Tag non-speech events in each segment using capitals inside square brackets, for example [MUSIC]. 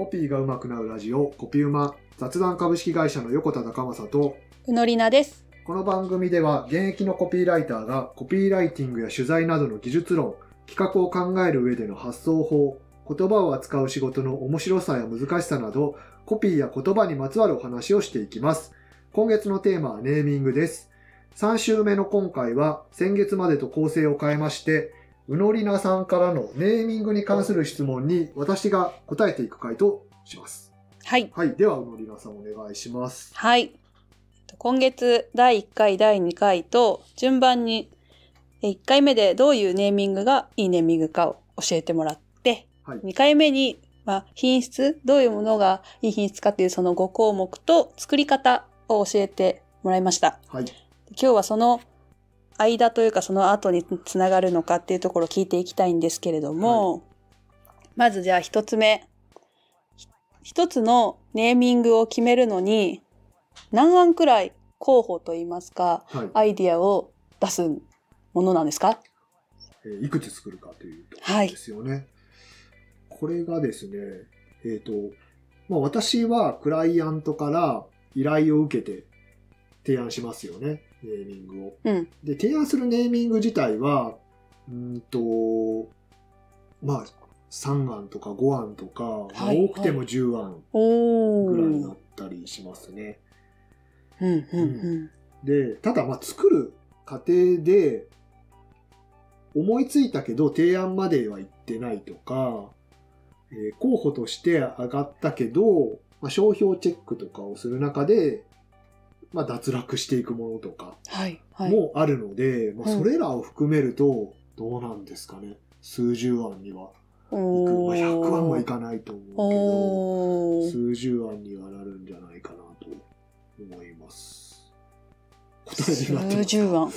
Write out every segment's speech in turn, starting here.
コピーが上手くなるラジオコピウマ雑談株式会社の横田高正とうのりなです。この番組では現役のコピーライターがコピーライティングや取材などの技術論企画を考える上での発想法言葉を扱う仕事の面白さや難しさなどコピーや言葉にまつわるお話をしていきます今月のテーマはネーミングです3週目の今回は先月までと構成を変えましてうのりなさんからのネーミングに関する質問に私が答えていく回としますはい。はいではうのりなさんお願いしますはい。今月第1回、第2回と順番に1回目でどういうネーミングがいいネーミングかを教えてもらって、はい2回目に、まあ、品質、どういうものがいい品質かっていうその5項目と作り方を教えてもらいました。はい今日はその間というかその後につながるのかっていうところを聞いていきたいんですけれども、まずじゃあ一つ目。ひ一つのネーミングを決めるのに何案くらい候補といいますか、はい。アイディアを出すものなんですか？えーいくつ作るかというところはい。ですよね。これがですね、えっ、と、まあ私はクライアントから依頼を受けて提案しますよね、ネーミングを。うん。で、提案するネーミング自体は、うーんと、まあ、3案とか5案とか、まあはい多くても10案おぐらいになー。ったりしますね。うんうんうん。で、ただまあ作る過程で思いついたけど提案までは行ってないとか、えー候補として上がったけど、まあ、商標チェックとかをする中で、まあ、脱落していくものとか。もあるので、まあ、うんそれらを含めるとどうなんですかね？数十案には行く。まあ、おー100案はいかないと思うけど、数十案にはなるんじゃないかなと思います数十案。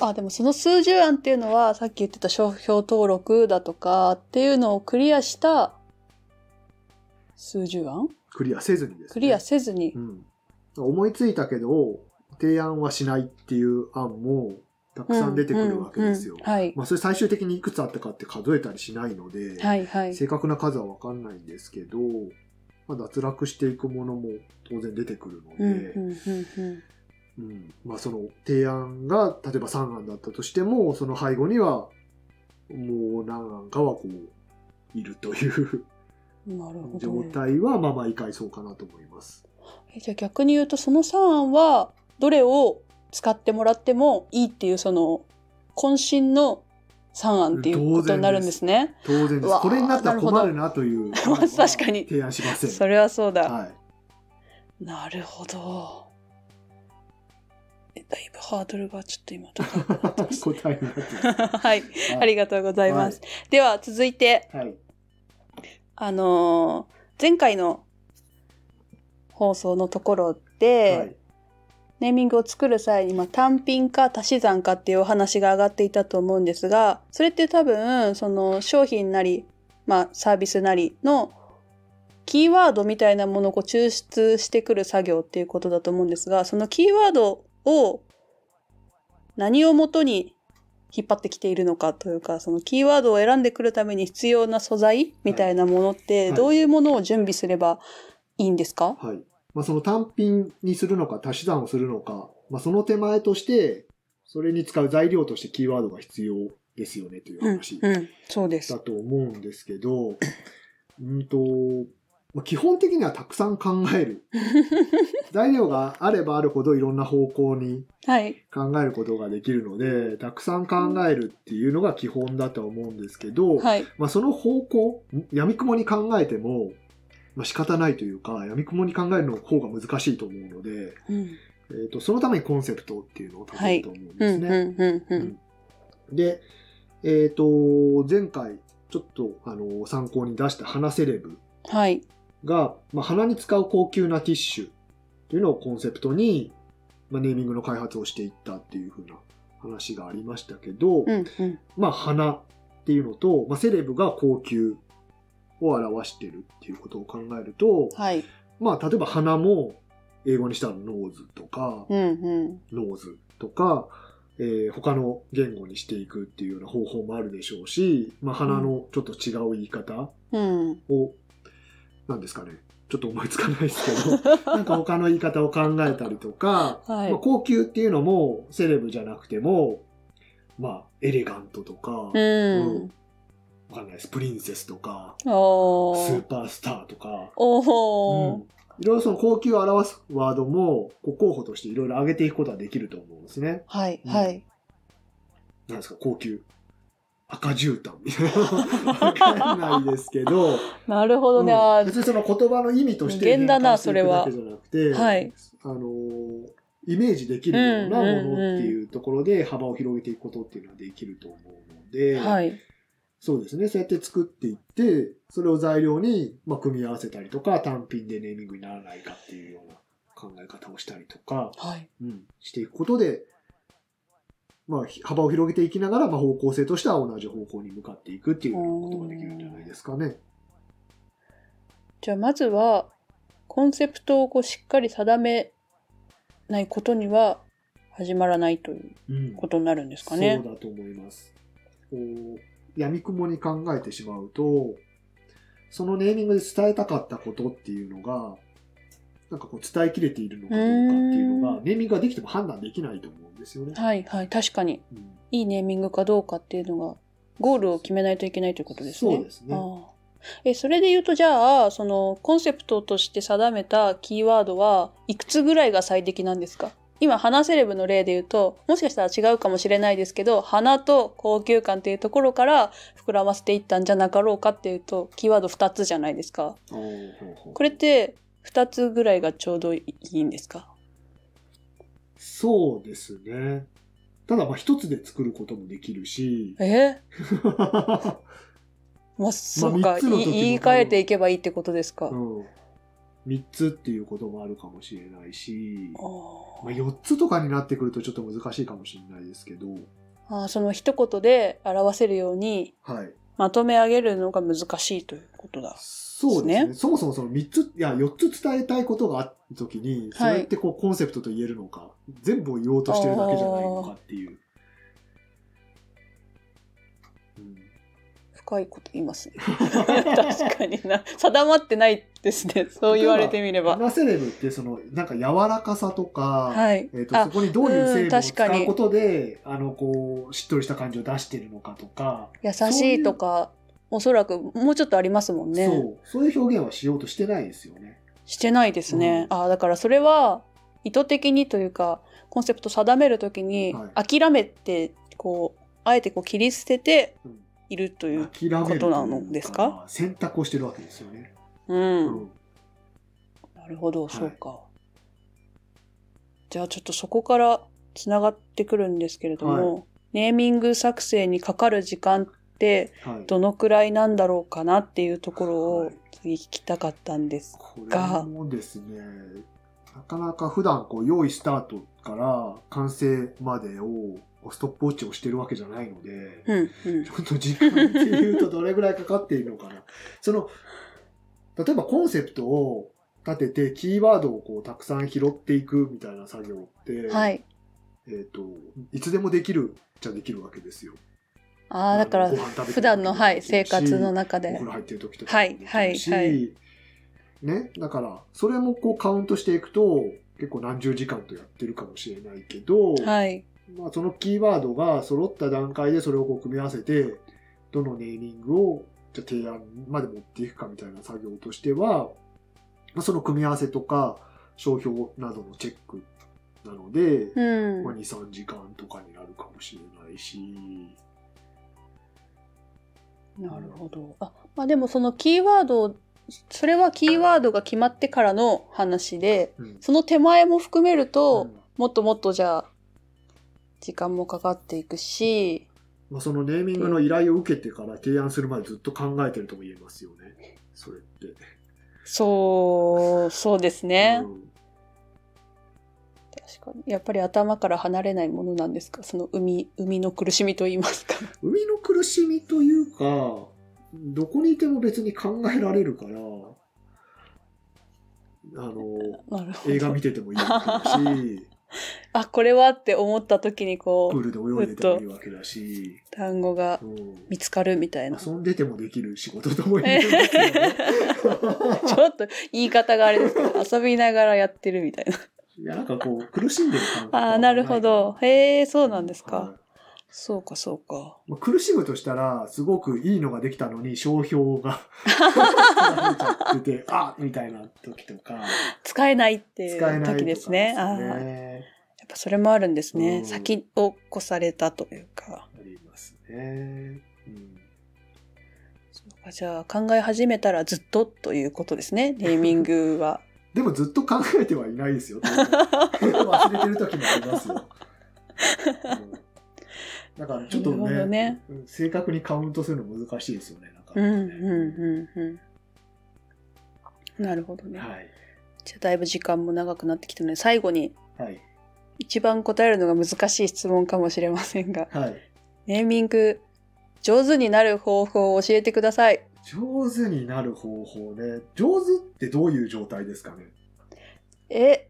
あ、でもその数十案っていうのは、さっき言ってた商標登録だとかっていうのをクリアした数十案？クリアせずにですね。クリアせずにう。ん。思いついたけど、提案はしないっていう案もたくさん出てくるわけですよ。うんうんうんはい。まあそれ最終的にいくつあったかって数えたりしないので、はいはい。正確な数はわかんないんですけど、まあ、脱落していくものも当然出てくるのうんで、うんうんうんうんまあその提案が例えば3案だったとしても、その背後にはもう何案かはこういるという状ね。態はまあ毎回そうかなと思います。えじゃあ逆に言うとその3案はどれを使ってもらってもいいっていうその渾身の3案っていうことになるんですね。当然です。これになったら困るなという。まあ [LAUGHS] 確かに提案しません。それはそうだ。はい。なるほど。えだいぶハードルがちょっと今。はい、ありがとうございます。では続いて、はい。あのー前回の放送のところで、はい。ネーミングを作る際に、まあ、単品か足し算かっていうお話が上がっていたと思うんですが、それって多分、その商品なり、まあ、サービスなりのキーワードみたいなものをこう抽出してくる作業っていうことだと思うんですが、そのキーワードを何をもとに引っ張ってきているのかというか、そのキーワードを選んでくるために必要な素材みたいなものって、はいどういうものを準備すればいいんですか、はい。まあ、その単品にするのか足し算をするのか、まあ、その手前として、それに使う材料としてキーワードが必要ですよねといううん、話うん、そうですだ。と思うんですけど、うんと、まあ基本的にはたくさん考える。[LAUGHS] 材料があればあるほどいろんな方向にはい。考えることができるので、たくさん考えるっていうのが基本だとは思うんですけど、はい。まあ、その方向、闇雲に考えても、まあ、仕方ないというか、闇雲に考えるの方が難しいと思うので、うん。えー、とそのためにコンセプトっていうのを立てると思うんうん、ですね。で、えっ、と、前回、ちょっと、あの、参考に出した花セレブはい。が、まあ、鼻に使う高級なティッシュというのをコンセプトに、まあ、ネーミングの開発をしていったっていう風な話がありましたけど、うん、うん。まあ、鼻っていうのと、まあ、セレブが高級を表してるっていうことを考えると、はい。まあ、例えば鼻も英語にしたら nose とか、うん、うん。 nose とか、えー他の言語にしていくっていうような方法もあるでしょうし、まあ、鼻のちょっと違う言い方うん。を、なんですかね。ちょっと思いつかないですけど、[LAUGHS] なんか他の言い方を考えたりとか、はいまあ、高級っていうのもセレブじゃなくても、まあ、エレガントとか、ううんん。わかんないです。プリンセスとか。スーパースターとか。うんいろいろその高級を表すワードも、候補としていろいろ上げていくことはできると思うんですね。はい、うんはい。なんですか、高級。赤絨毯みたいな。わかんないですけど、[LAUGHS] なるほどね。あうん別にその言葉の意味として変換していくだけじゃなくて、はいあのーイメージできるようなものっていうところで幅を広げていくことっていうのはできると思うので、はい。そうですね。そうやって作っていって、それを材料に、まあ、組み合わせたりとか、単品でネーミングにならないかっていうような考え方をしたりとか、はい。うん、していくことで、まあ、ひ幅を広げていきながら、まあ、方向性としては同じ方向に向かっていくっていうことができるんじゃないですかね。じゃあまずはコンセプトをこうしっかり定めないことには始まらないといううん。ことになるんですかね。そうだと思います。こう、闇雲に考えてしまうと、そのネーミングで伝えたかったことっていうのが、なんかこう伝えきれているのかどうかっていうのが、ネーミングができても判断できないと思うんですよね。はいはい確かにうんいいネーミングかどうかっていうのがゴールを決めないといけないということですね。そうですね。えそれで言うとじゃあそのコンセプトとして定めたキーワードはいくつぐらいが最適なんですか？今花セレブの例で言うともしかしたら違うかもしれないですけど花と高級感っていうところから膨らませていったんじゃなかろうかっていうとキーワード2つじゃないですか。これって2つぐらいがちょうどいいんですか？そうですね。ただ、まあ一つで作ることもできるし、え？[LAUGHS] まあそうか、言い換えていけばいいってことですか、うん。三つっていうこともあるかもしれないし、まあ四つとかになってくるとちょっと難しいかもしれないですけど、あーその一言で表せるようにはい。まとめ上げるのが難しいということだ。そうですね。ねそもそもその三つ、いや、四つ伝えたいことがあった時に、それってこうコンセプトと言えるのか、全部を言おうとしてるだけじゃないのかっていう。深いこと言いますね。[LAUGHS] 確かにな。定まってないですね。そう言われてみれば。花セレブってその、なんか柔らかさとか、はいえっ、と、あそこにどういう成分を使うことで、あの、こう、しっとりした感じを出してるのかとか、優しいとか、おそらくもうちょっとありますもんね。そう、そういう表現はしようとしてないですよね。してないですね。うんああ、だからそれは意図的にというか、コンセプト定めるときには諦めて、こう、あえてこう切り捨ててうんいるという。ことなのですか？選択をしてるわけですよね。うん。うんなるほど、いそうか。じゃあちょっとそこからつながってくるんですけれども、ネーミング作成にかかる時間ってはい。どのくらいなんだろうかなっていうところをはい次聞きたかったんです。これもですね、なかなか普段こう用意スタートから完成までをストップウォッチをしてるわけじゃないので、うん、うんち。ょっと時間っていうとどれぐらいかかっているのかな。[LAUGHS] その、例えばコンセプトを立ててキーワードをこうたくさん拾っていくみたいな作業って、はい。えっ、と、いつでもできるっちゃできるわけですよ。ああ、だから普段の、はい、生活の中でお風。呂入ってる時とかはいもできるし、はいはいね、だから、それもこうカウントしていくと、結構何十時間とやってるかもしれないけど、はい。まあ、そのキーワードが揃った段階でそれをこう組み合わせて、どのネーミングをじゃあ提案まで持っていくかみたいな作業としては、まあ、その組み合わせとか商標などのチェックなので、うんまあ、。2、3時間とかになるかもしれないし、なるほど。あ、まあでもそのキーワードを、それはキーワードが決まってからの話で、うんその手前も含めると、うんもっともっとじゃあ、時間もかかっていくし、まあ、そのネーミングの依頼を受けてから提案するまでずっと考えてるとも言えますよね。それって。そう、そうですね。うん確かに。やっぱり頭から離れないものなんですか？その海、海の苦しみと言いますか。生みの苦しみというか、どこにいても別に考えられるから、あの。映画見ててもいいし、[LAUGHS] あ、これはって思った時にこう、プールで泳いでてもいいわけだし、単語がうん見つかるみたいな。遊んでてもできる仕事とも言えるね。[LAUGHS] ちょっと言い方があれですけど、[LAUGHS] 遊びながらやってるみたいな。いや、なんかこう、苦しんでる感覚ああ、なるほど。へえ、そうなんですか。はいそうか、そうか。まあ苦しむとしたら、すごくいいのができたのに、商標が [LAUGHS] 取られちゃってて、あみたいな時とか、使えないってい使えない時ですね。ああ、やっぱそれもあるんですね。うん先を越されたというか。ありますね。うんそうかじゃあ考え始めたらずっとということですね。ネーミングは。[LAUGHS] でもずっと考えてはいないですよ。[LAUGHS] 忘れてる時もありますよ。うんだからちょっとなるほどねねうん正確にカウントするの難しいですよね。なんかうん、うん、ねうん、うん。なるほどね。はい。じゃあだいぶ時間も長くなってきたので、最後にはい。一番答えるのが難しい質問かもしれませんが、はい。ネーミング上手になる方法を教えてください。上手になる方法ね。上手ってどういう状態ですかね？え、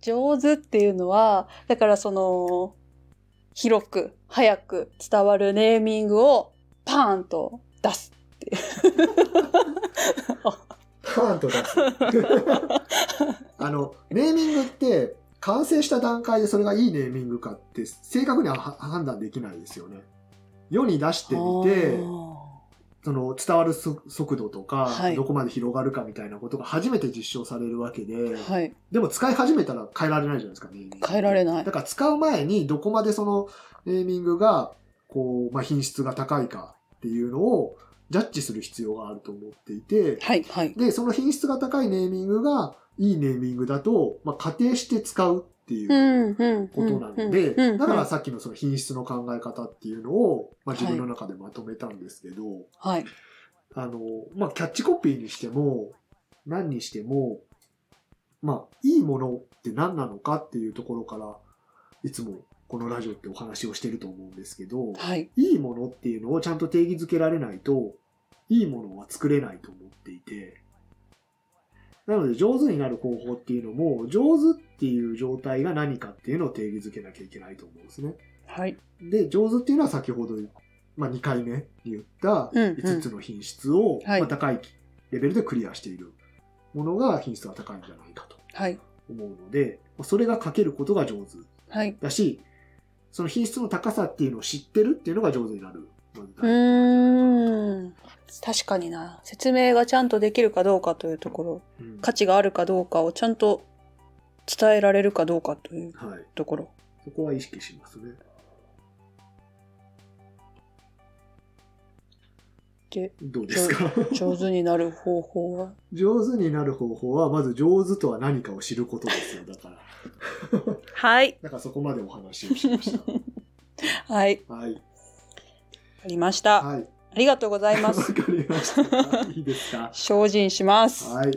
上手っていうのは、だからその、広く、早く伝わるネーミングをパーンと出すっていう。パーンと出す。[LAUGHS] あの、ネーミングって、完成した段階でそれがいいネーミングかって、正確にはは判断できないですよね。世に出してみて、その伝わるそ速度とか、はいどこまで広がるかみたいなことが初めて実証されるわけで、はい。でも使い始めたら変えられないじゃないですか、ネーミング。変えられないだ。から使う前にどこまでそのネーミングが、こう、まあ、品質が高いかっていうのをジャッジする必要があると思っていて、はい、はい。で、その品質が高いネーミングがいいネーミングだと、まあ、仮定して使うっていう、ことなので、だからさっきのその品質の考え方っていうのを、まあ、自分の中でまとめたんですけど、はい。あの、まあ、キャッチコピーにしても、何にしても、まあ、いいものって何なのかっていうところから、いつもこのラジオってお話をしてると思うんですけど、はい。いいものっていうのをちゃんと定義づけられないと、いいものは作れないと思っていて、なので上手になる方法っていうのも、上手っていう状態が何かっていうのを定義づけなきゃいけないと思うんですね。はい。で、上手っていうのは先ほど、まあ、2回目に言ったうんうん5つの品質を、はいまあ、高いレベルでクリアしているものが品質が高いんじゃないかとはい。思うので、まあそれが書けることが上手はい。だし、その品質の高さっていうのを知ってるっていうのが上手になる。うーん。確かにな。説明がちゃんとできるかどうかというところ、うん価値があるかどうかをちゃんと伝えられるかどうかというはい。ところ。そこは意識しますね。で、どうですか？上手になる方法は？[LAUGHS] 上手になる方法は、まず上手とは何かを知ることですよ。だから。[LAUGHS] はい。だからそこまでお話をしまし [LAUGHS] はい。た。はい。ありました。はい。ありがとうございまわす。かりました。いいですか？精進します。はい。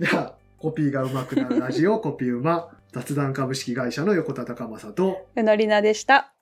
では、コピーがうまくなるラジオ、コピーうま、雑談株式会社の横田隆正と、うのりなでした。